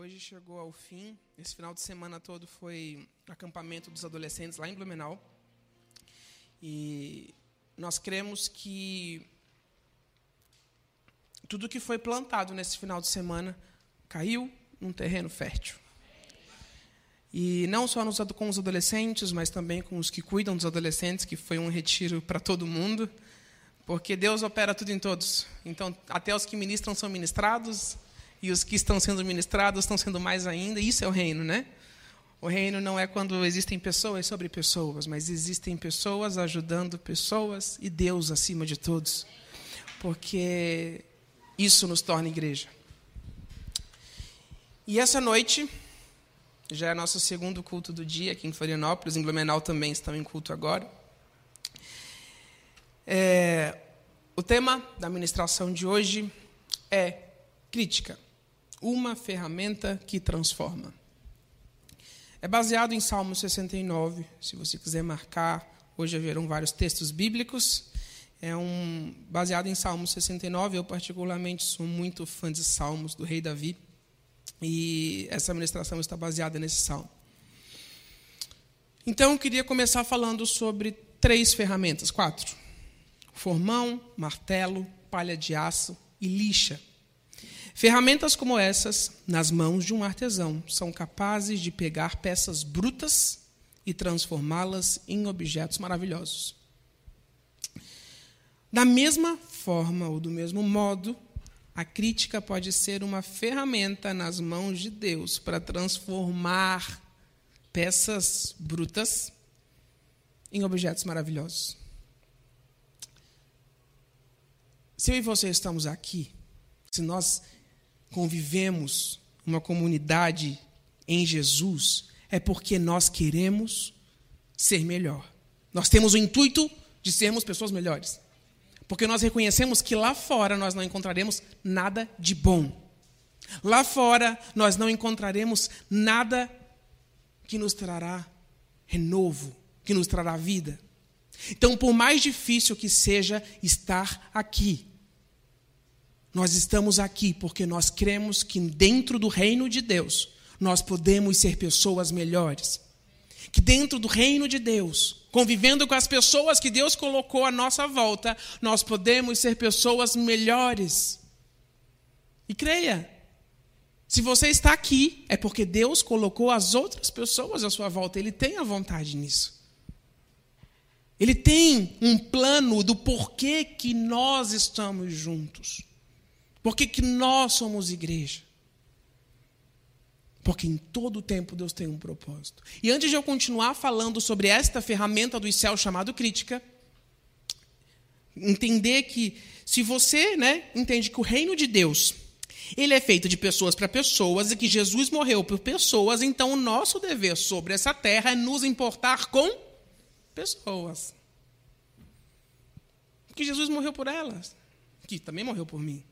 Hoje chegou ao fim. Esse final de semana todo foi acampamento dos adolescentes lá em Blumenau. E nós cremos que tudo que foi plantado nesse final de semana caiu num terreno fértil. E não só nos, com os adolescentes, mas também com os que cuidam dos adolescentes, que foi um retiro para todo mundo, porque Deus opera tudo em todos. Então, até os que ministram são ministrados, e os que estão sendo ministrados estão sendo mais ainda. Isso é o reino, né? O reino não é quando existem pessoas sobre pessoas, mas existem pessoas ajudando pessoas e Deus acima de todos. Porque isso nos torna igreja. E essa noite, já é nosso segundo culto do dia aqui em Florianópolis, em Blumenau também estão em culto agora. É, o tema da ministração de hoje é crítica uma ferramenta que transforma. É baseado em Salmo 69, se você quiser marcar, hoje haverão vários textos bíblicos. É um baseado em Salmo 69, eu particularmente sou muito fã de Salmos do rei Davi, e essa ministração está baseada nesse salmo. Então, eu queria começar falando sobre três ferramentas, quatro: formão, martelo, palha de aço e lixa. Ferramentas como essas, nas mãos de um artesão, são capazes de pegar peças brutas e transformá-las em objetos maravilhosos. Da mesma forma ou do mesmo modo, a crítica pode ser uma ferramenta nas mãos de Deus para transformar peças brutas em objetos maravilhosos. Se eu e você estamos aqui, se nós convivemos uma comunidade em Jesus, é porque nós queremos ser melhor. Nós temos o intuito de sermos pessoas melhores. Porque nós reconhecemos que lá fora nós não encontraremos nada de bom. Lá fora nós não encontraremos nada que nos trará renovo, que nos trará vida. Então, por mais difícil que seja estar aqui, nós estamos aqui porque nós cremos que dentro do reino de Deus nós podemos ser pessoas melhores. Que dentro do reino de Deus, convivendo com as pessoas que Deus colocou à nossa volta, nós podemos ser pessoas melhores. E creia, se você está aqui, é porque Deus colocou as outras pessoas à sua volta, Ele tem a vontade nisso. Ele tem um plano do porquê que nós estamos juntos. Por que, que nós somos igreja? Porque em todo tempo Deus tem um propósito. E antes de eu continuar falando sobre esta ferramenta dos céus chamado crítica, entender que se você né, entende que o reino de Deus ele é feito de pessoas para pessoas e que Jesus morreu por pessoas, então o nosso dever sobre essa terra é nos importar com pessoas. Que Jesus morreu por elas, que também morreu por mim.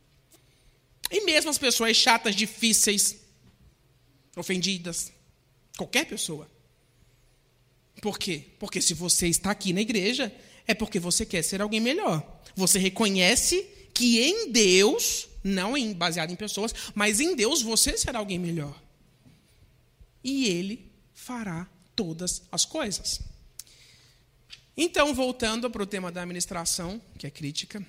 E mesmo as pessoas chatas, difíceis, ofendidas, qualquer pessoa. Por quê? Porque se você está aqui na igreja, é porque você quer ser alguém melhor. Você reconhece que em Deus, não em, baseado em pessoas, mas em Deus você será alguém melhor. E Ele fará todas as coisas. Então, voltando para o tema da administração, que é crítica.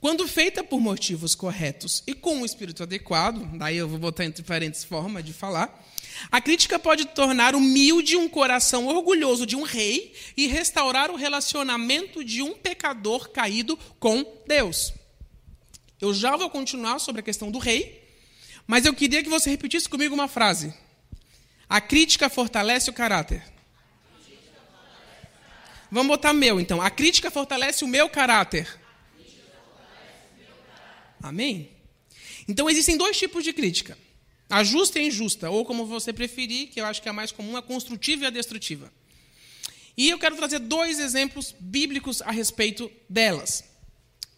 Quando feita por motivos corretos e com o espírito adequado, daí eu vou botar entre parênteses forma de falar, a crítica pode tornar humilde um coração orgulhoso de um rei e restaurar o relacionamento de um pecador caído com Deus. Eu já vou continuar sobre a questão do rei, mas eu queria que você repetisse comigo uma frase. A crítica fortalece o caráter. Vamos botar meu, então. A crítica fortalece o meu caráter. Amém? Então existem dois tipos de crítica: a justa e a injusta, ou como você preferir, que eu acho que é a mais comum, a construtiva e a destrutiva. E eu quero trazer dois exemplos bíblicos a respeito delas.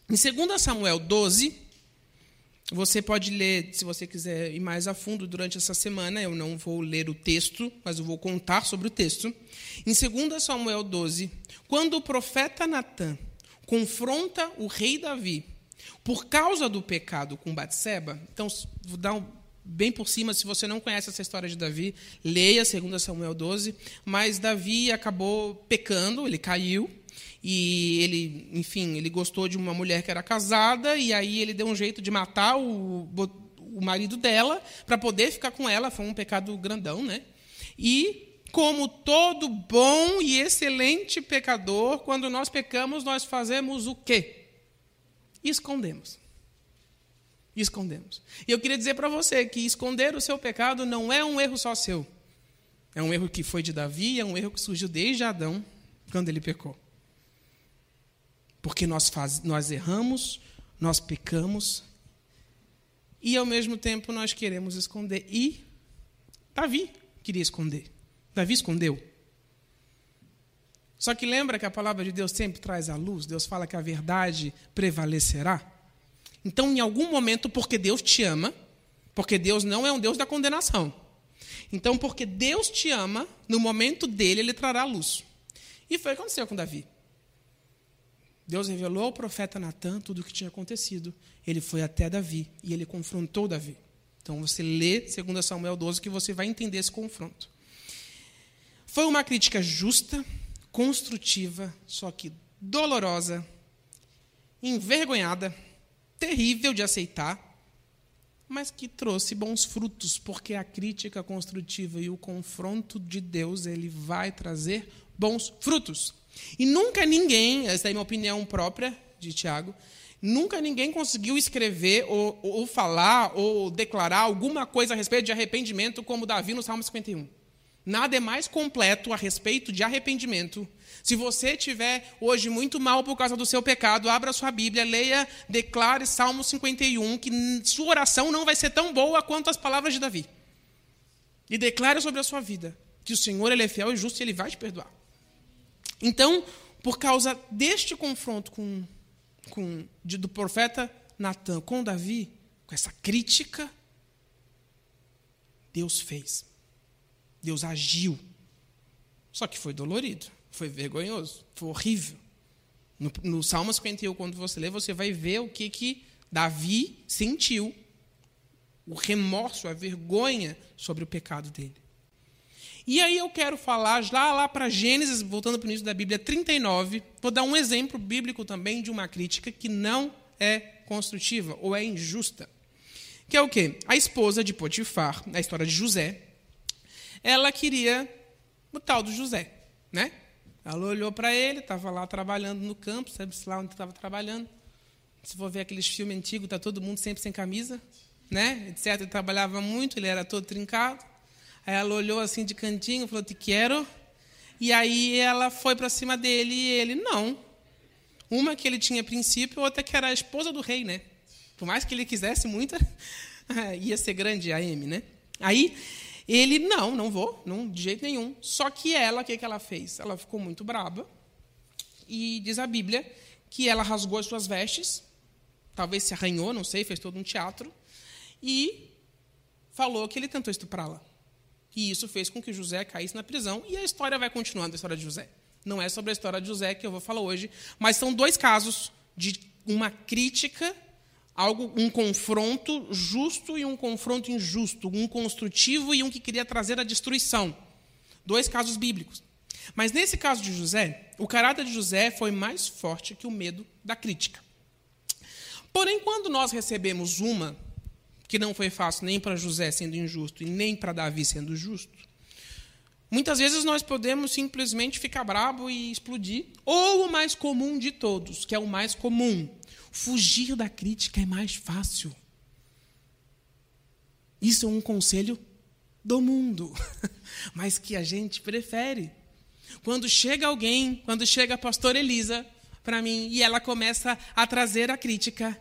Em 2 Samuel 12, você pode ler, se você quiser ir mais a fundo durante essa semana, eu não vou ler o texto, mas eu vou contar sobre o texto. Em 2 Samuel 12, quando o profeta Natã confronta o rei Davi por causa do pecado com Batseba, então vou dar um bem por cima, se você não conhece essa história de Davi, leia 2 Samuel 12. Mas Davi acabou pecando, ele caiu. E ele, enfim, ele gostou de uma mulher que era casada, e aí ele deu um jeito de matar o, o marido dela para poder ficar com ela. Foi um pecado grandão, né? E, como todo bom e excelente pecador, quando nós pecamos, nós fazemos o quê? Escondemos escondemos. E eu queria dizer para você que esconder o seu pecado não é um erro só seu. É um erro que foi de Davi, é um erro que surgiu desde Adão, quando ele pecou. Porque nós, faz, nós erramos, nós pecamos, e ao mesmo tempo nós queremos esconder. E Davi queria esconder. Davi escondeu. Só que lembra que a palavra de Deus sempre traz a luz? Deus fala que a verdade prevalecerá. Então, em algum momento, porque Deus te ama, porque Deus não é um Deus da condenação. Então, porque Deus te ama, no momento dele, ele trará luz. E foi o que aconteceu com Davi. Deus revelou ao profeta Natan tudo o que tinha acontecido. Ele foi até Davi e ele confrontou Davi. Então você lê 2 Samuel 12 que você vai entender esse confronto. Foi uma crítica justa, construtiva, só que dolorosa, envergonhada terrível de aceitar, mas que trouxe bons frutos, porque a crítica construtiva e o confronto de Deus, ele vai trazer bons frutos. E nunca ninguém, essa é minha opinião própria de Tiago, nunca ninguém conseguiu escrever ou, ou falar ou declarar alguma coisa a respeito de arrependimento como Davi no Salmo 51. Nada é mais completo a respeito de arrependimento. Se você estiver hoje muito mal por causa do seu pecado, abra sua Bíblia, leia, declare Salmo 51, que sua oração não vai ser tão boa quanto as palavras de Davi. E declare sobre a sua vida que o Senhor ele é fiel e justo e ele vai te perdoar. Então, por causa deste confronto com, com, de, do profeta Natan com Davi, com essa crítica, Deus fez. Deus agiu. Só que foi dolorido, foi vergonhoso, foi horrível. No, no Salmo 51, quando você lê, você vai ver o que, que Davi sentiu, o remorso, a vergonha sobre o pecado dele. E aí eu quero falar lá, lá para Gênesis, voltando para o início da Bíblia 39, vou dar um exemplo bíblico também de uma crítica que não é construtiva ou é injusta. Que é o quê? A esposa de Potifar, na história de José, ela queria o tal do José, né? Ela olhou para ele, estava lá trabalhando no campo, sabe-se lá onde estava trabalhando. Se for ver aqueles filmes antigos, está todo mundo sempre sem camisa, né? Etc. Ele trabalhava muito, ele era todo trincado. Aí ela olhou assim de cantinho, falou: Te quero. E aí ela foi para cima dele e ele, não. Uma que ele tinha princípio, outra que era a esposa do rei, né? Por mais que ele quisesse muito, ia ser grande a M, né? Aí ele, não, não vou, não, de jeito nenhum. Só que ela, o que, que ela fez? Ela ficou muito braba. E diz a Bíblia que ela rasgou as suas vestes, talvez se arranhou, não sei, fez todo um teatro, e falou que ele tentou estuprá-la. E isso fez com que José caísse na prisão, e a história vai continuando, a história de José. Não é sobre a história de José que eu vou falar hoje, mas são dois casos de uma crítica algo, um confronto justo e um confronto injusto, um construtivo e um que queria trazer a destruição. Dois casos bíblicos. Mas nesse caso de José, o caráter de José foi mais forte que o medo da crítica. Porém, quando nós recebemos uma que não foi fácil nem para José sendo injusto e nem para Davi sendo justo, muitas vezes nós podemos simplesmente ficar bravo e explodir, ou o mais comum de todos, que é o mais comum, Fugir da crítica é mais fácil. Isso é um conselho do mundo, mas que a gente prefere. Quando chega alguém, quando chega a pastora Elisa para mim e ela começa a trazer a crítica,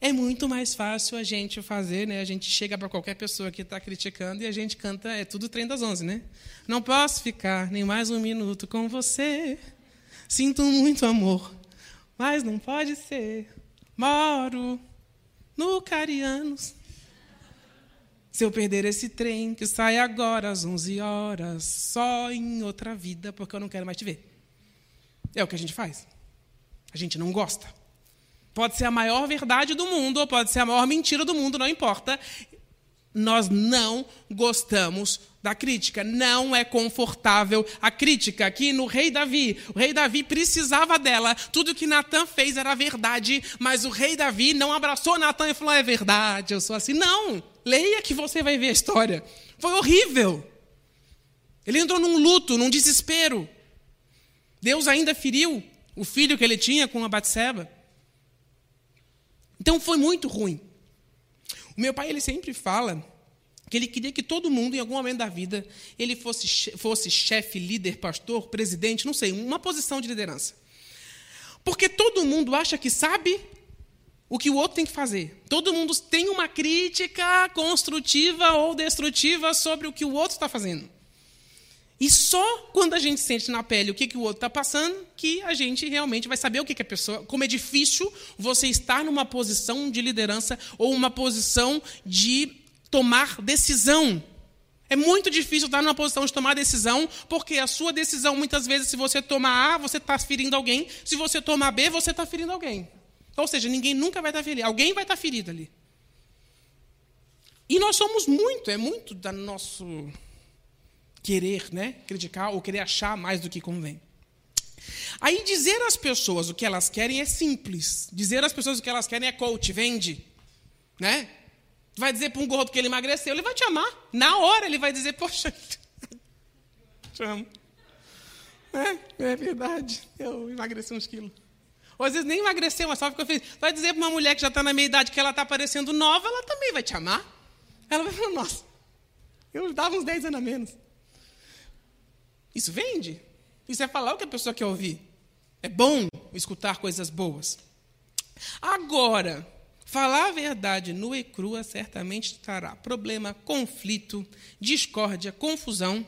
é muito mais fácil a gente fazer, né? A gente chega para qualquer pessoa que está criticando e a gente canta, é tudo trem das onze, né? Não posso ficar nem mais um minuto com você. Sinto muito amor, mas não pode ser. Moro no Carianos. Se eu perder esse trem que sai agora às 11 horas, só em outra vida, porque eu não quero mais te ver. É o que a gente faz. A gente não gosta. Pode ser a maior verdade do mundo, ou pode ser a maior mentira do mundo, não importa. nós não gostamos da crítica. Não é confortável a crítica. Aqui no rei Davi, o rei Davi precisava dela. Tudo que Natan fez era verdade, mas o rei Davi não abraçou Natan e falou: é verdade, eu sou assim. Não! Leia que você vai ver a história. Foi horrível. Ele entrou num luto, num desespero. Deus ainda feriu o filho que ele tinha com a Batseba. Então foi muito ruim. O meu pai ele sempre fala que ele queria que todo mundo, em algum momento da vida, ele fosse, fosse chefe, líder, pastor, presidente, não sei, uma posição de liderança. Porque todo mundo acha que sabe o que o outro tem que fazer. Todo mundo tem uma crítica construtiva ou destrutiva sobre o que o outro está fazendo. E só quando a gente sente na pele o que, que o outro está passando, que a gente realmente vai saber o que, que a pessoa. Como é difícil você estar numa posição de liderança ou uma posição de tomar decisão. É muito difícil estar numa posição de tomar decisão, porque a sua decisão, muitas vezes, se você tomar A, você está ferindo alguém, se você tomar B, você está ferindo alguém. Ou seja, ninguém nunca vai estar tá ferido, alguém vai estar tá ferido ali. E nós somos muito, é muito da nosso querer, né, criticar ou querer achar mais do que convém. Aí dizer às pessoas o que elas querem é simples. Dizer às pessoas o que elas querem é coach, vende, né? Vai dizer para um gordo que ele emagreceu, ele vai te amar. Na hora ele vai dizer, poxa, te amo. É, é verdade, eu emagreci uns quilos. Ou às vezes nem emagreceu, mas só ficou feliz. Vai dizer para uma mulher que já está na meia idade que ela está parecendo nova, ela também vai te amar. Ela vai falar, nossa, eu dava uns 10 anos a menos. Isso vende. Isso é falar o que a pessoa quer ouvir. É bom escutar coisas boas. Agora, falar a verdade nua e crua certamente trará problema, conflito, discórdia, confusão.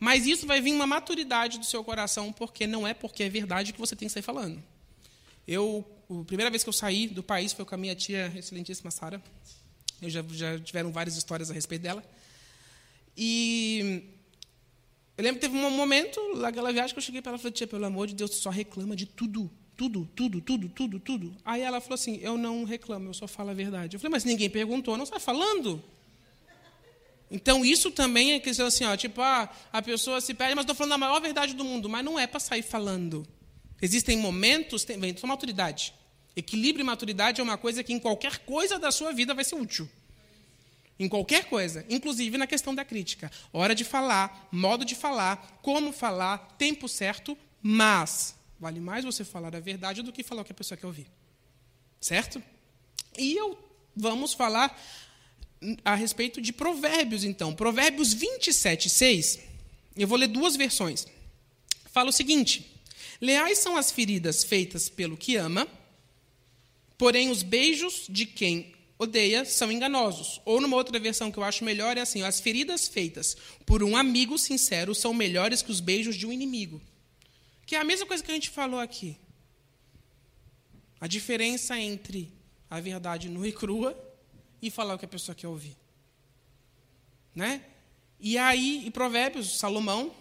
Mas isso vai vir uma maturidade do seu coração, porque não é porque é verdade que você tem que sair falando. Eu, a primeira vez que eu saí do país foi com a minha tia excelentíssima Sara. Eu já, já tiveram várias histórias a respeito dela. E eu lembro que teve um momento, naquela viagem, que eu cheguei para ela e falei, tia, pelo amor de Deus, só reclama de tudo. Tudo, tudo, tudo, tudo, tudo. Aí ela falou assim, eu não reclamo, eu só falo a verdade. Eu falei, mas ninguém perguntou, não está falando? Então, isso também é questão assim, ó, tipo, ah, a pessoa se perde, mas estou falando a maior verdade do mundo, mas não é para sair falando. Existem momentos, tem, vem, só maturidade. Equilíbrio e maturidade é uma coisa que em qualquer coisa da sua vida vai ser útil. Em qualquer coisa, inclusive na questão da crítica. Hora de falar, modo de falar, como falar, tempo certo, mas vale mais você falar a verdade do que falar o que a pessoa quer ouvir. Certo? E eu vamos falar a respeito de Provérbios, então. Provérbios 27, 6. Eu vou ler duas versões. Fala o seguinte: Leais são as feridas feitas pelo que ama, porém os beijos de quem odeia são enganosos. Ou numa outra versão que eu acho melhor é assim: as feridas feitas por um amigo sincero são melhores que os beijos de um inimigo. Que é a mesma coisa que a gente falou aqui. A diferença entre a verdade nua e crua e falar o que a pessoa quer ouvir. Né? E aí, em Provérbios, Salomão,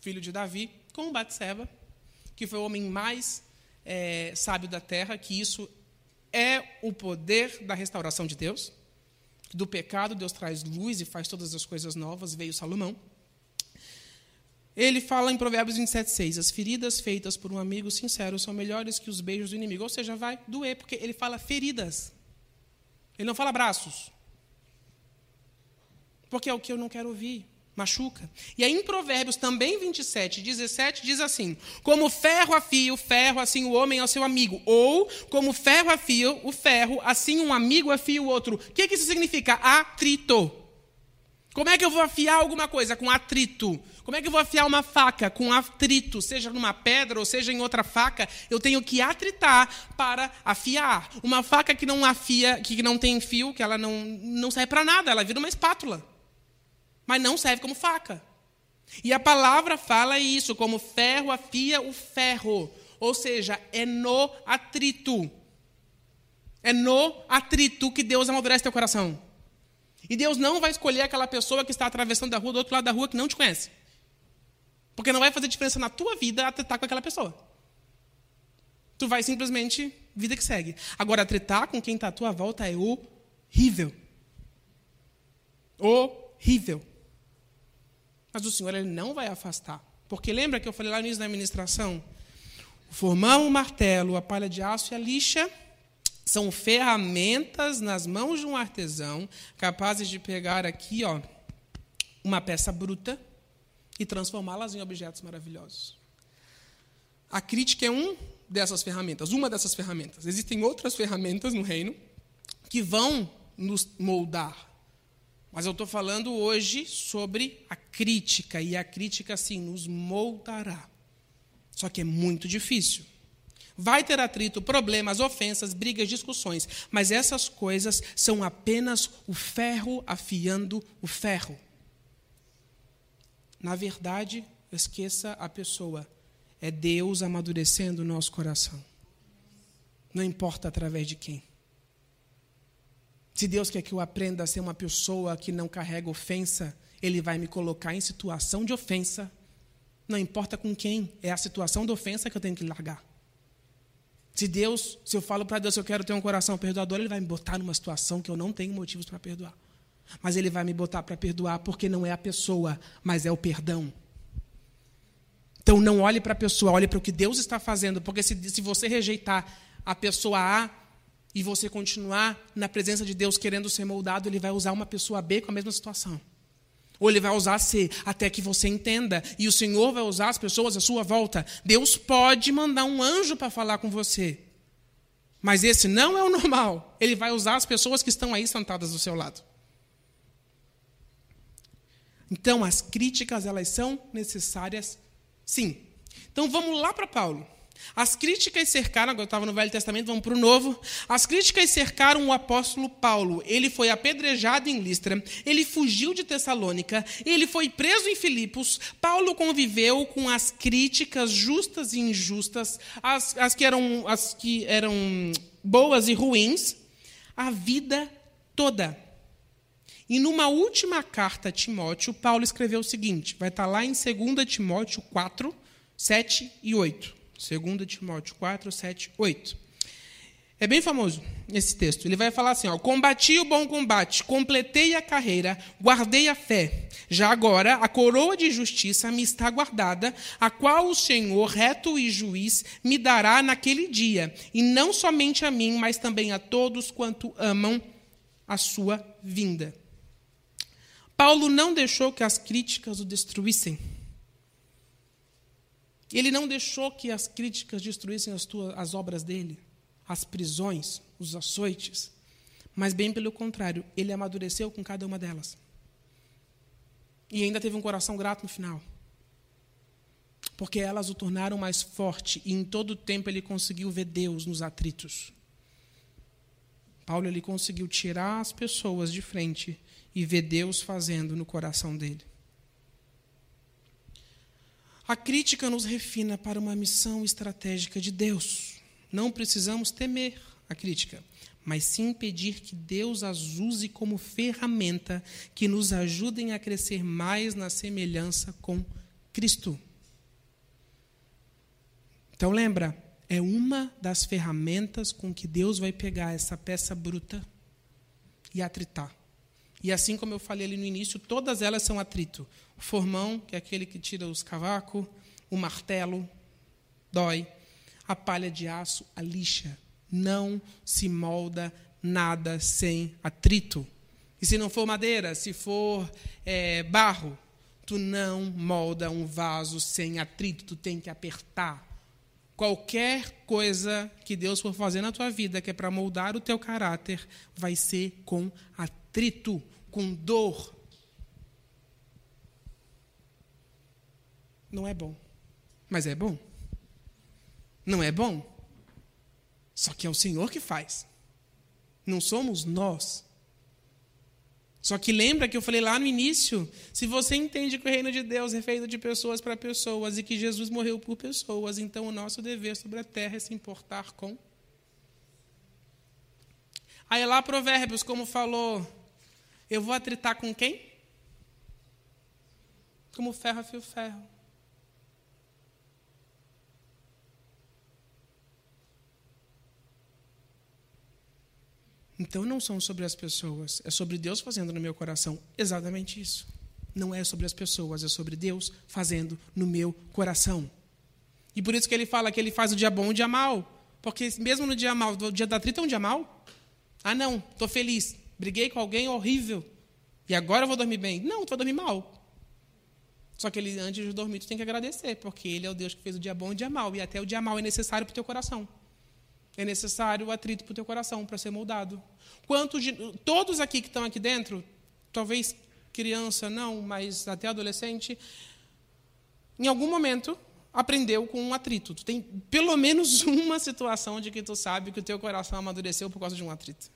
filho de Davi, com Batseba, que foi o homem mais é, sábio da terra, que isso é o poder da restauração de Deus. Do pecado, Deus traz luz e faz todas as coisas novas, veio Salomão. Ele fala em Provérbios 27,6: As feridas feitas por um amigo sincero são melhores que os beijos do inimigo. Ou seja, vai doer, porque ele fala feridas. Ele não fala braços. Porque é o que eu não quero ouvir machuca. E aí em Provérbios também 27, 17 diz assim: Como ferro afia o ferro, assim o homem é o seu amigo. Ou como ferro afia o ferro, assim um amigo afia o outro. O que, que isso significa? Atrito. Como é que eu vou afiar alguma coisa com atrito? Como é que eu vou afiar uma faca com atrito, seja numa pedra ou seja em outra faca? Eu tenho que atritar para afiar. Uma faca que não afia, que não tem fio, que ela não, não serve para nada, ela vira uma espátula mas não serve como faca. E a palavra fala isso, como ferro afia o ferro. Ou seja, é no atrito. É no atrito que Deus amadurece teu coração. E Deus não vai escolher aquela pessoa que está atravessando a rua do outro lado da rua que não te conhece. Porque não vai fazer diferença na tua vida atritar com aquela pessoa. Tu vai simplesmente, vida que segue. Agora, atritar com quem está à tua volta é horrível. horrível. Mas o Senhor ele não vai afastar. Porque lembra que eu falei lá no início da administração? O formão, o martelo, a palha de aço e a lixa são ferramentas nas mãos de um artesão capazes de pegar aqui, ó, uma peça bruta e transformá-las em objetos maravilhosos. A crítica é um dessas ferramentas, uma dessas ferramentas. Existem outras ferramentas no reino que vão nos moldar. Mas eu estou falando hoje sobre a crítica, e a crítica, sim, nos moldará. Só que é muito difícil. Vai ter atrito, problemas, ofensas, brigas, discussões, mas essas coisas são apenas o ferro afiando o ferro. Na verdade, esqueça a pessoa. É Deus amadurecendo o nosso coração. Não importa através de quem. Se Deus quer que eu aprenda a ser uma pessoa que não carrega ofensa, Ele vai me colocar em situação de ofensa. Não importa com quem, é a situação de ofensa que eu tenho que largar. Se Deus, se eu falo para Deus eu quero ter um coração perdoador, Ele vai me botar numa situação que eu não tenho motivos para perdoar. Mas Ele vai me botar para perdoar porque não é a pessoa, mas é o perdão. Então não olhe para a pessoa, olhe para o que Deus está fazendo, porque se, se você rejeitar a pessoa A e você continuar na presença de Deus querendo ser moldado, Ele vai usar uma pessoa B com a mesma situação. Ou ele vai usar C, até que você entenda. E o Senhor vai usar as pessoas à sua volta. Deus pode mandar um anjo para falar com você. Mas esse não é o normal. Ele vai usar as pessoas que estão aí sentadas do seu lado. Então, as críticas, elas são necessárias, sim. Então, vamos lá para Paulo. As críticas cercaram, agora eu estava no Velho Testamento, vamos para o Novo. As críticas cercaram o apóstolo Paulo. Ele foi apedrejado em Listra, ele fugiu de Tessalônica, ele foi preso em Filipos. Paulo conviveu com as críticas justas e injustas, as, as, que, eram, as que eram boas e ruins, a vida toda. E numa última carta a Timóteo, Paulo escreveu o seguinte: vai estar lá em 2 Timóteo 4, 7 e 8. 2 Timóteo 4, 7, 8. É bem famoso esse texto. Ele vai falar assim: ó, Combati o bom combate, completei a carreira, guardei a fé. Já agora, a coroa de justiça me está guardada, a qual o Senhor, reto e juiz, me dará naquele dia, e não somente a mim, mas também a todos quanto amam a sua vinda. Paulo não deixou que as críticas o destruíssem. Ele não deixou que as críticas destruíssem as, tuas, as obras dele, as prisões, os açoites. Mas, bem pelo contrário, ele amadureceu com cada uma delas. E ainda teve um coração grato no final. Porque elas o tornaram mais forte e em todo o tempo ele conseguiu ver Deus nos atritos. Paulo ele conseguiu tirar as pessoas de frente e ver Deus fazendo no coração dele. A crítica nos refina para uma missão estratégica de Deus. Não precisamos temer a crítica, mas sim pedir que Deus as use como ferramenta que nos ajudem a crescer mais na semelhança com Cristo. Então lembra, é uma das ferramentas com que Deus vai pegar essa peça bruta e atritar. E assim como eu falei ali no início, todas elas são atrito. O formão, que é aquele que tira os cavacos, o martelo, dói. A palha de aço, a lixa. Não se molda nada sem atrito. E se não for madeira, se for é, barro, tu não molda um vaso sem atrito, tu tem que apertar. Qualquer coisa que Deus for fazer na tua vida, que é para moldar o teu caráter, vai ser com atrito com dor, não é bom. Mas é bom. Não é bom? Só que é o Senhor que faz. Não somos nós. Só que lembra que eu falei lá no início: se você entende que o reino de Deus é feito de pessoas para pessoas e que Jesus morreu por pessoas, então o nosso dever sobre a terra é se importar com. Aí lá Provérbios, como falou eu vou atritar com quem? Como ferro afia o ferro. Então não são sobre as pessoas, é sobre Deus fazendo no meu coração exatamente isso. Não é sobre as pessoas, é sobre Deus fazendo no meu coração. E por isso que ele fala que ele faz o dia bom e o dia mal. Porque mesmo no dia mal, o dia da trita é um dia mal. Ah, não, estou feliz. Briguei com alguém horrível. E agora eu vou dormir bem. Não, tu vai dormir mal. Só que ele, antes de dormir, tu tem que agradecer, porque ele é o Deus que fez o dia bom e o dia mal. E até o dia mal é necessário para o teu coração. É necessário o atrito para o teu coração, para ser moldado. Quantos de, todos aqui que estão aqui dentro, talvez criança não, mas até adolescente, em algum momento aprendeu com um atrito. Tu tem pelo menos uma situação de que tu sabe que o teu coração amadureceu por causa de um atrito.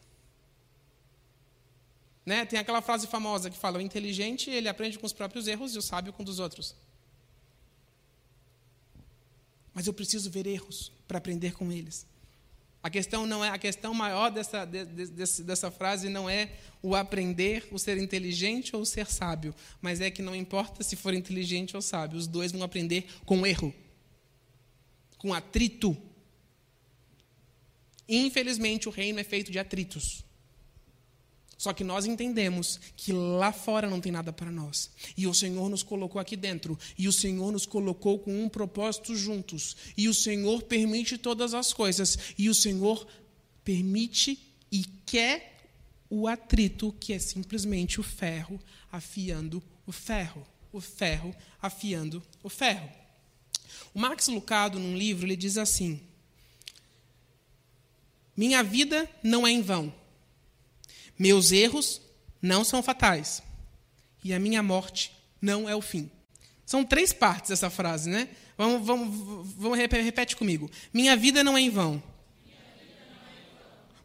Né? Tem aquela frase famosa que fala: o inteligente ele aprende com os próprios erros e o sábio com dos outros. Mas eu preciso ver erros para aprender com eles. A questão não é a questão maior dessa, de, de, dessa frase não é o aprender, o ser inteligente ou o ser sábio, mas é que não importa se for inteligente ou sábio, os dois vão aprender com erro, com atrito. Infelizmente, o reino é feito de atritos. Só que nós entendemos que lá fora não tem nada para nós. E o Senhor nos colocou aqui dentro. E o Senhor nos colocou com um propósito juntos. E o Senhor permite todas as coisas. E o Senhor permite e quer o atrito, que é simplesmente o ferro afiando o ferro. O ferro afiando o ferro. O Max Lucado, num livro, ele diz assim: Minha vida não é em vão meus erros não são fatais. E a minha morte não é o fim. São três partes dessa frase, né? Vamos, vamos, vamos repete comigo. Minha vida não é em vão.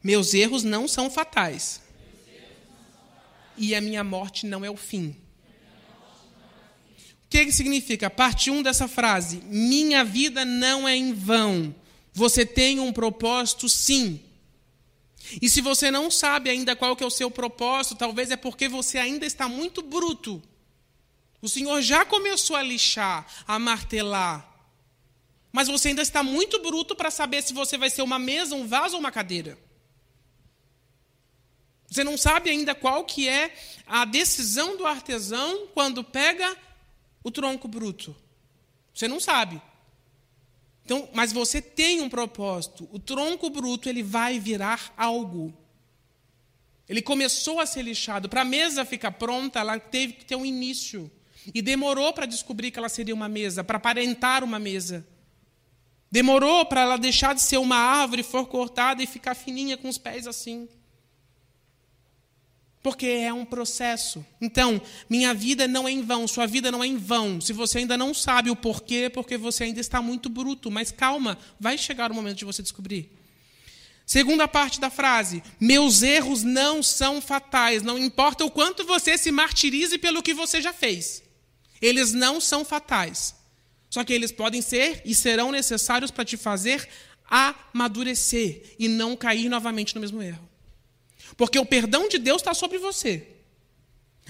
Meus erros não são fatais. E a minha morte não é o fim. O que, que significa? Parte 1 um dessa frase. Minha vida não é em vão. Você tem um propósito, sim. E se você não sabe ainda qual que é o seu propósito, talvez é porque você ainda está muito bruto. O Senhor já começou a lixar, a martelar. Mas você ainda está muito bruto para saber se você vai ser uma mesa, um vaso ou uma cadeira. Você não sabe ainda qual que é a decisão do artesão quando pega o tronco bruto. Você não sabe. Então, mas você tem um propósito. O tronco bruto ele vai virar algo. Ele começou a ser lixado. Para a mesa ficar pronta, ela teve que ter um início. E demorou para descobrir que ela seria uma mesa, para aparentar uma mesa. Demorou para ela deixar de ser uma árvore, for cortada e ficar fininha com os pés assim porque é um processo. Então, minha vida não é em vão, sua vida não é em vão. Se você ainda não sabe o porquê, porque você ainda está muito bruto, mas calma, vai chegar o momento de você descobrir. Segunda parte da frase: Meus erros não são fatais, não importa o quanto você se martirize pelo que você já fez. Eles não são fatais. Só que eles podem ser e serão necessários para te fazer amadurecer e não cair novamente no mesmo erro. Porque o perdão de Deus está sobre você.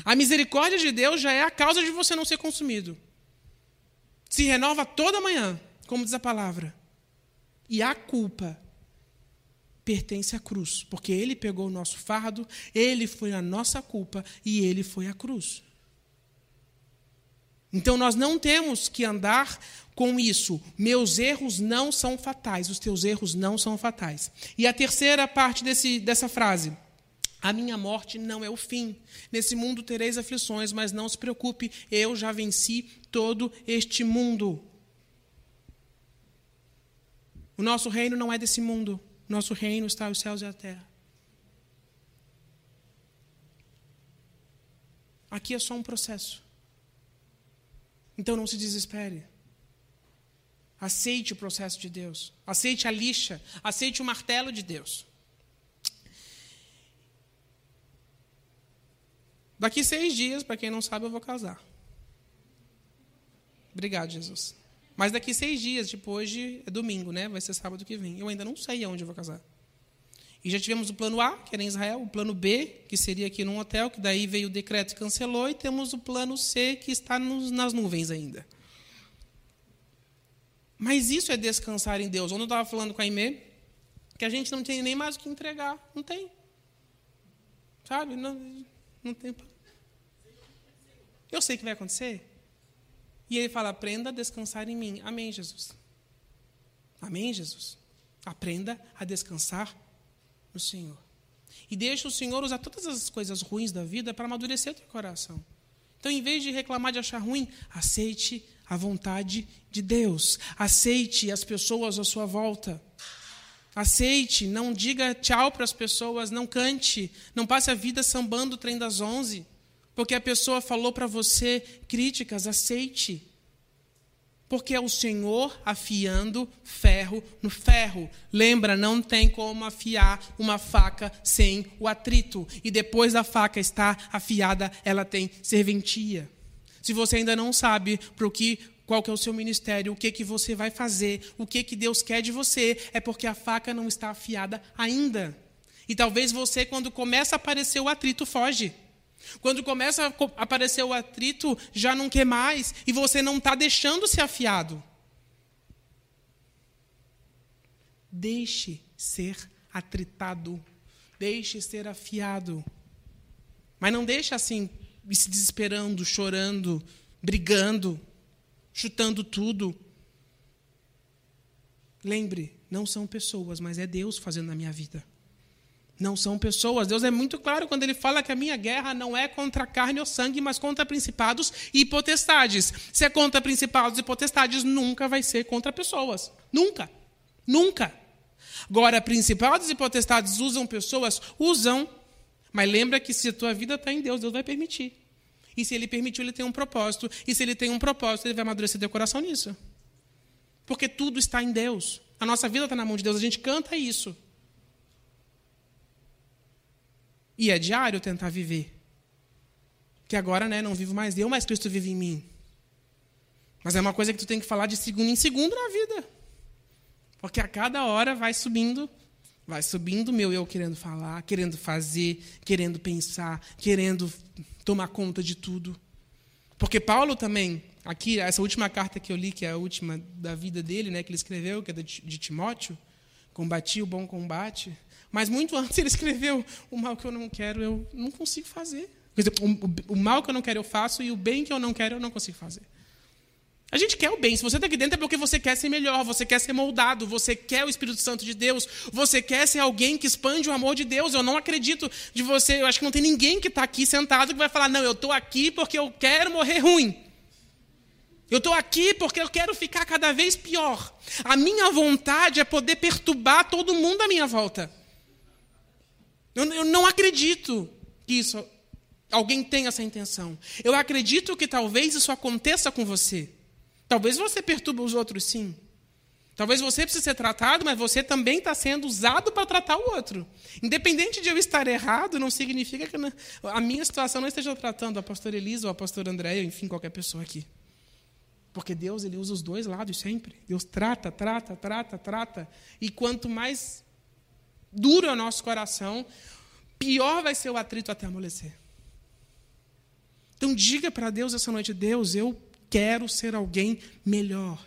A misericórdia de Deus já é a causa de você não ser consumido. Se renova toda manhã, como diz a palavra. E a culpa pertence à cruz, porque ele pegou o nosso fardo, ele foi a nossa culpa e ele foi a cruz. Então nós não temos que andar com isso. Meus erros não são fatais, os teus erros não são fatais. E a terceira parte desse, dessa frase. A minha morte não é o fim. Nesse mundo tereis aflições, mas não se preocupe, eu já venci todo este mundo. O nosso reino não é desse mundo. Nosso reino está os céus e a terra. Aqui é só um processo. Então não se desespere. Aceite o processo de Deus. Aceite a lixa. Aceite o martelo de Deus. Daqui seis dias, para quem não sabe, eu vou casar. Obrigado, Jesus. Mas daqui seis dias, tipo, hoje é domingo, né? Vai ser sábado que vem. Eu ainda não sei aonde eu vou casar. E já tivemos o plano A, que era em Israel, o plano B, que seria aqui num hotel, que daí veio o decreto e cancelou, e temos o plano C, que está nos, nas nuvens ainda. Mas isso é descansar em Deus. Ontem eu estava falando com a Aimee, que a gente não tem nem mais o que entregar. Não tem. Sabe? Não, não tem. Eu sei que vai acontecer. E ele fala: aprenda a descansar em mim. Amém, Jesus. Amém, Jesus. Aprenda a descansar no Senhor. E deixa o Senhor usar todas as coisas ruins da vida para amadurecer o teu coração. Então, em vez de reclamar de achar ruim, aceite a vontade de Deus. Aceite as pessoas à sua volta. Aceite, não diga tchau para as pessoas, não cante, não passe a vida sambando o trem das onze, porque a pessoa falou para você críticas, aceite. Porque é o Senhor afiando ferro no ferro. Lembra, não tem como afiar uma faca sem o atrito. E depois da faca estar afiada, ela tem serventia. Se você ainda não sabe para o que qual que é o seu ministério, o que que você vai fazer, o que que Deus quer de você, é porque a faca não está afiada ainda. E talvez você, quando começa a aparecer o atrito, foge. Quando começa a aparecer o atrito, já não quer mais, e você não está deixando ser afiado. Deixe ser atritado. Deixe ser afiado. Mas não deixe assim, se desesperando, chorando, brigando chutando tudo. Lembre, não são pessoas, mas é Deus fazendo na minha vida. Não são pessoas. Deus é muito claro quando ele fala que a minha guerra não é contra carne ou sangue, mas contra principados e potestades. Se é contra principados e potestades, nunca vai ser contra pessoas. Nunca. Nunca. Agora, principados e potestades usam pessoas? Usam. Mas lembra que se a tua vida está em Deus, Deus vai permitir. E se ele permitiu, ele tem um propósito. E se ele tem um propósito, ele vai amadurecer teu coração nisso. Porque tudo está em Deus. A nossa vida está na mão de Deus. A gente canta isso. E é diário tentar viver. Que agora, né, não vivo mais eu, mas Cristo vive em mim. Mas é uma coisa que tu tem que falar de segundo em segundo na vida. Porque a cada hora vai subindo, vai subindo meu eu querendo falar, querendo fazer, querendo pensar, querendo tomar conta de tudo. Porque Paulo também, aqui, essa última carta que eu li, que é a última da vida dele, né, que ele escreveu, que é de Timóteo, combati o bom combate. Mas muito antes ele escreveu: o mal que eu não quero, eu não consigo fazer. Quer dizer, o, o mal que eu não quero, eu faço, e o bem que eu não quero, eu não consigo fazer. A gente quer o bem. Se você está aqui dentro é porque você quer ser melhor, você quer ser moldado, você quer o Espírito Santo de Deus, você quer ser alguém que expande o amor de Deus. Eu não acredito de você, eu acho que não tem ninguém que está aqui sentado que vai falar: não, eu estou aqui porque eu quero morrer ruim. Eu estou aqui porque eu quero ficar cada vez pior. A minha vontade é poder perturbar todo mundo à minha volta. Eu, eu não acredito que isso, alguém tenha essa intenção. Eu acredito que talvez isso aconteça com você. Talvez você perturbe os outros, sim. Talvez você precise ser tratado, mas você também está sendo usado para tratar o outro. Independente de eu estar errado, não significa que a minha situação não esteja tratando a pastora Elisa ou a pastora Andréia, enfim, qualquer pessoa aqui. Porque Deus ele usa os dois lados sempre. Deus trata, trata, trata, trata. E quanto mais duro é o nosso coração, pior vai ser o atrito até amolecer. Então diga para Deus essa noite: Deus, eu quero ser alguém melhor.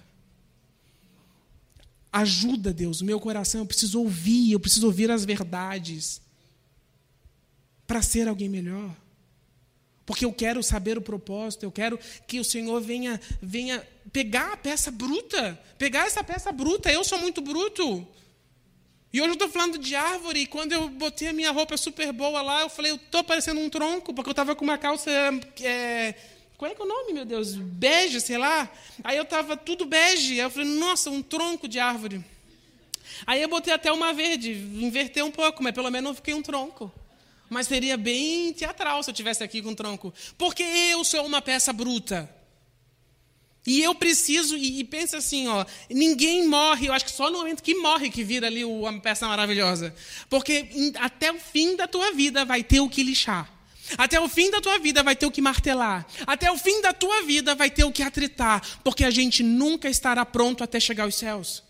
Ajuda, Deus, meu coração, eu preciso ouvir, eu preciso ouvir as verdades para ser alguém melhor. Porque eu quero saber o propósito, eu quero que o Senhor venha, venha pegar a peça bruta, pegar essa peça bruta. Eu sou muito bruto. E hoje eu estou falando de árvore, e quando eu botei a minha roupa super boa lá, eu falei, eu estou parecendo um tronco, porque eu estava com uma calça é, qual é que é o nome, meu Deus? Bege, sei lá. Aí eu estava tudo bege. Aí eu falei, nossa, um tronco de árvore. Aí eu botei até uma verde, invertei um pouco, mas pelo menos eu fiquei um tronco. Mas seria bem teatral se eu tivesse aqui com um tronco. Porque eu sou uma peça bruta. E eu preciso, e, e pensa assim, ó, ninguém morre, eu acho que só no momento que morre que vira ali uma peça maravilhosa. Porque até o fim da tua vida vai ter o que lixar. Até o fim da tua vida vai ter o que martelar. Até o fim da tua vida vai ter o que atritar. Porque a gente nunca estará pronto até chegar aos céus.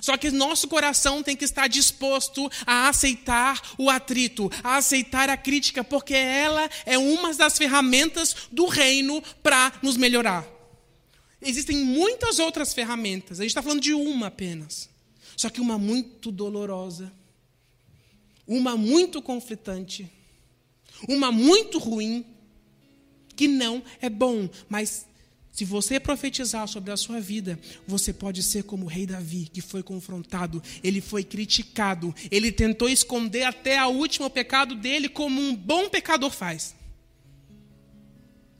Só que nosso coração tem que estar disposto a aceitar o atrito, a aceitar a crítica, porque ela é uma das ferramentas do reino para nos melhorar. Existem muitas outras ferramentas, a gente está falando de uma apenas. Só que uma muito dolorosa, uma muito conflitante uma muito ruim, que não é bom, mas se você profetizar sobre a sua vida, você pode ser como o rei Davi, que foi confrontado, ele foi criticado, ele tentou esconder até o último pecado dele, como um bom pecador faz.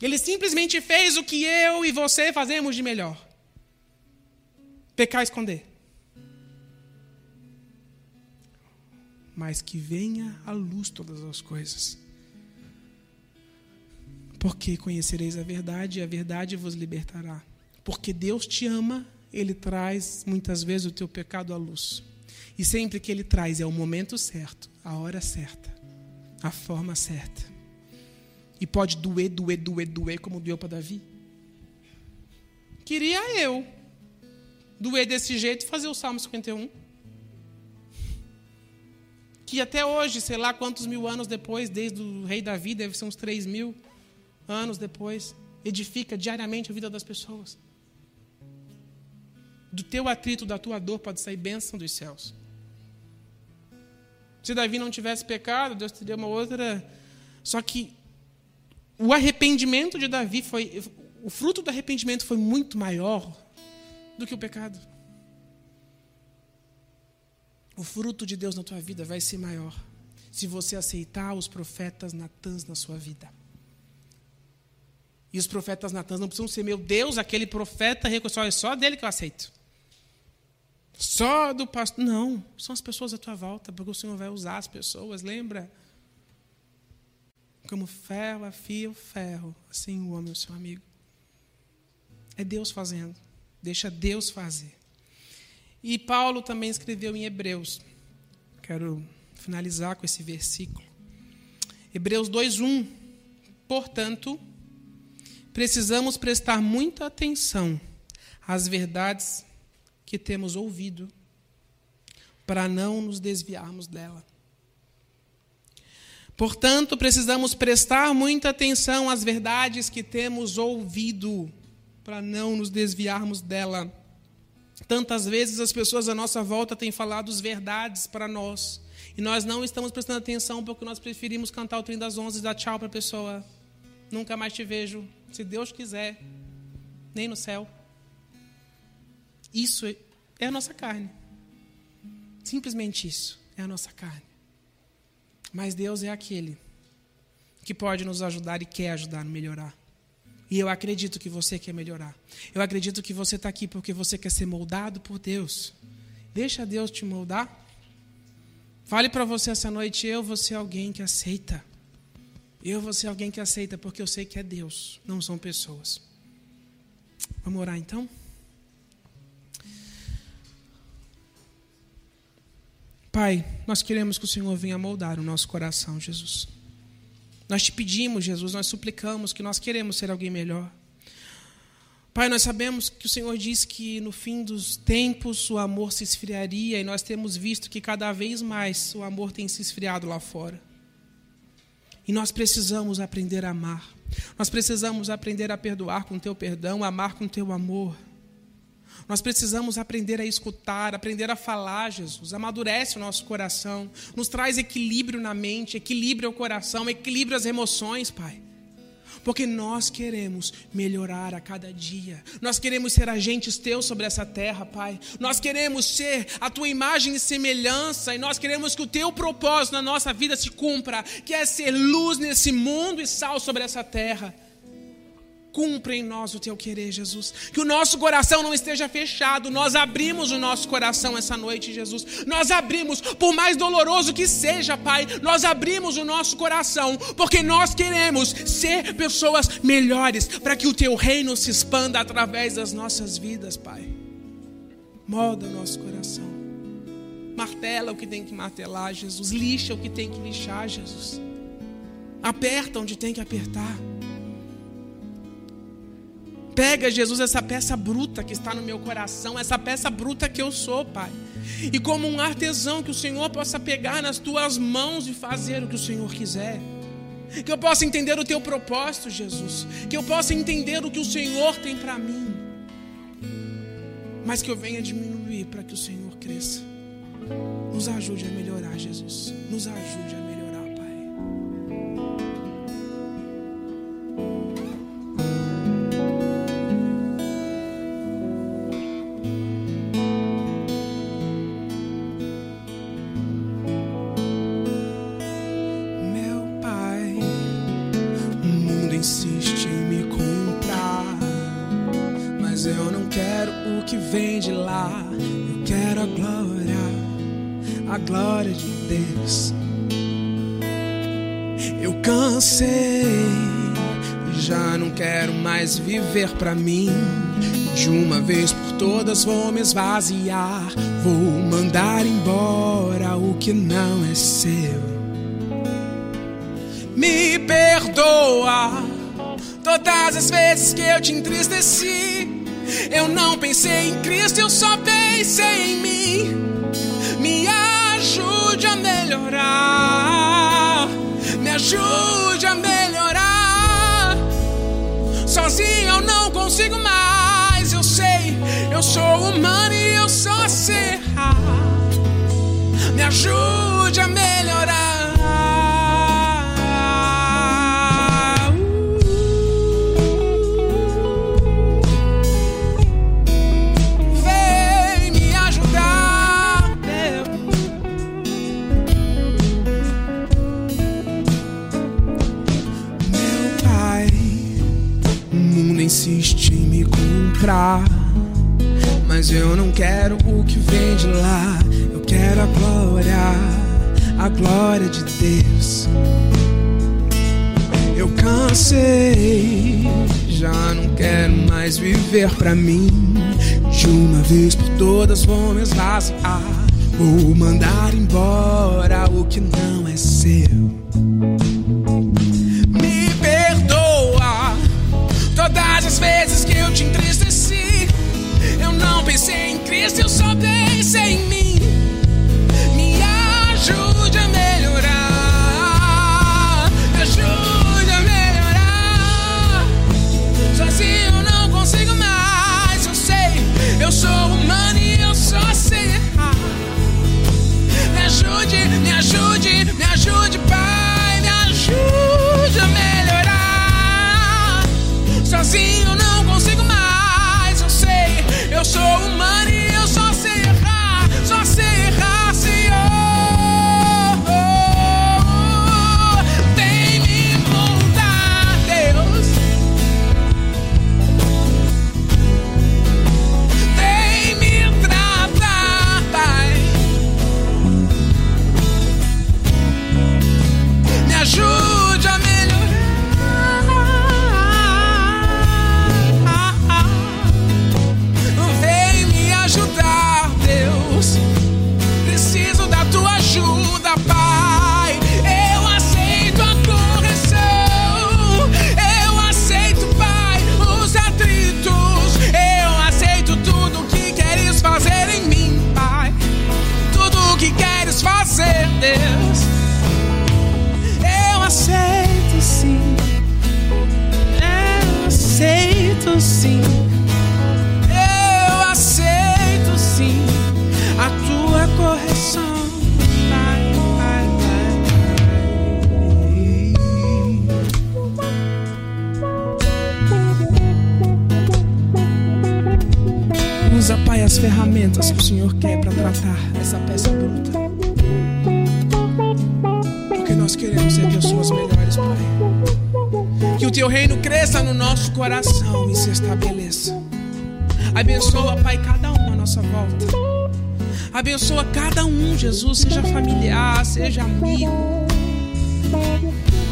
Ele simplesmente fez o que eu e você fazemos de melhor: pecar e esconder. Mas que venha à luz todas as coisas porque conhecereis a verdade e a verdade vos libertará. Porque Deus te ama, Ele traz muitas vezes o teu pecado à luz. E sempre que Ele traz é o momento certo, a hora certa, a forma certa. E pode doer, doer, doer, doer, como doeu para Davi. Queria eu doer desse jeito e fazer o Salmo 51. Que até hoje, sei lá quantos mil anos depois, desde o rei Davi, deve ser uns três mil anos depois, edifica diariamente a vida das pessoas. Do teu atrito, da tua dor, pode sair bênção dos céus. Se Davi não tivesse pecado, Deus teria uma outra. Só que o arrependimento de Davi foi. O fruto do arrependimento foi muito maior do que o pecado. O fruto de Deus na tua vida vai ser maior se você aceitar os profetas Natãs na sua vida. E os profetas Natan não precisam ser, meu Deus, aquele profeta reconheceu, é só dele que eu aceito. Só do pastor. Não, são as pessoas à tua volta, porque o Senhor vai usar as pessoas, lembra? Como ferro afia o ferro, assim o homem o seu amigo. É Deus fazendo. Deixa Deus fazer. E Paulo também escreveu em Hebreus. Quero finalizar com esse versículo. Hebreus 2:1. Portanto, precisamos prestar muita atenção às verdades que temos ouvido, para não nos desviarmos dela. Portanto, precisamos prestar muita atenção às verdades que temos ouvido, para não nos desviarmos dela. Tantas vezes as pessoas à nossa volta têm falado verdades para nós, e nós não estamos prestando atenção porque nós preferimos cantar o trem das onze e dar tchau para a pessoa. Nunca mais te vejo, se Deus quiser, nem no céu. Isso é a nossa carne. Simplesmente isso é a nossa carne. Mas Deus é aquele que pode nos ajudar e quer ajudar a melhorar. E eu acredito que você quer melhorar. Eu acredito que você está aqui porque você quer ser moldado por Deus. Deixa Deus te moldar. Fale para você essa noite: eu vou ser alguém que aceita. Eu vou ser alguém que aceita porque eu sei que é Deus, não são pessoas. Vamos orar então? Pai, nós queremos que o Senhor venha moldar o nosso coração, Jesus. Nós te pedimos, Jesus, nós suplicamos que nós queremos ser alguém melhor. Pai, nós sabemos que o Senhor diz que no fim dos tempos o amor se esfriaria e nós temos visto que cada vez mais o amor tem se esfriado lá fora. E nós precisamos aprender a amar. Nós precisamos aprender a perdoar com teu perdão, amar com teu amor. Nós precisamos aprender a escutar, aprender a falar, Jesus. Amadurece o nosso coração, nos traz equilíbrio na mente, equilíbrio ao coração, equilíbrio às emoções, Pai porque nós queremos melhorar a cada dia. Nós queremos ser agentes teus sobre essa terra, Pai. Nós queremos ser a tua imagem e semelhança, e nós queremos que o teu propósito na nossa vida se cumpra, que é ser luz nesse mundo e sal sobre essa terra. Cumpre em nós o teu querer, Jesus. Que o nosso coração não esteja fechado. Nós abrimos o nosso coração essa noite, Jesus. Nós abrimos, por mais doloroso que seja, Pai, nós abrimos o nosso coração, porque nós queremos ser pessoas melhores, para que o teu reino se expanda através das nossas vidas, Pai. Molda o nosso coração. Martela o que tem que martelar, Jesus. Lixa o que tem que lixar, Jesus. Aperta onde tem que apertar. Pega, Jesus, essa peça bruta que está no meu coração, essa peça bruta que eu sou, Pai. E como um artesão, que o Senhor possa pegar nas tuas mãos e fazer o que o Senhor quiser. Que eu possa entender o teu propósito, Jesus. Que eu possa entender o que o Senhor tem para mim. Mas que eu venha diminuir para que o Senhor cresça. Nos ajude a melhorar, Jesus. Nos ajude a melhorar, mais viver pra mim. De uma vez por todas vou me esvaziar, vou mandar embora o que não é seu. Me perdoa todas as vezes que eu te entristeci. Eu não pensei em Cristo, eu só pensei em mim. Me ajude a melhorar. Me ajude a melhorar. Consigo mais. Eu sei, eu sou humano e eu sei errar. Me ajude a melhorar. Pra mim. De uma vez por todas vou me esvaziar. Vou mandar pai. As ferramentas que o Senhor quer para tratar essa peça bruta. Porque nós queremos ser pessoas melhores, Pai. Que o teu reino cresça no nosso coração e se estabeleça. Abençoa, Pai, cada um à nossa volta. Abençoa cada um, Jesus, seja familiar, seja amigo.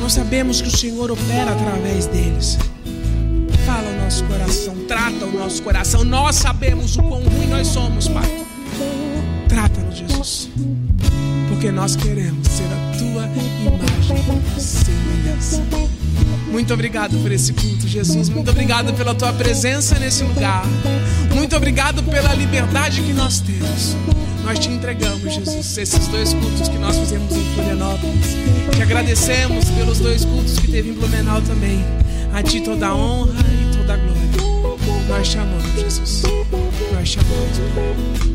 Nós sabemos que o Senhor opera através deles. Nosso coração, trata o nosso coração. Nós sabemos o quão ruim nós somos, Pai. Trata-nos, Jesus. Porque nós queremos ser a tua imagem semelhança. Muito obrigado por esse culto, Jesus. Muito obrigado pela tua presença nesse lugar. Muito obrigado pela liberdade que nós temos. Nós te entregamos, Jesus, esses dois cultos que nós fizemos em Florianópolis. Te agradecemos pelos dois cultos que teve em Blumenau também. A ti toda a honra e toda a glória. Nós te amamos,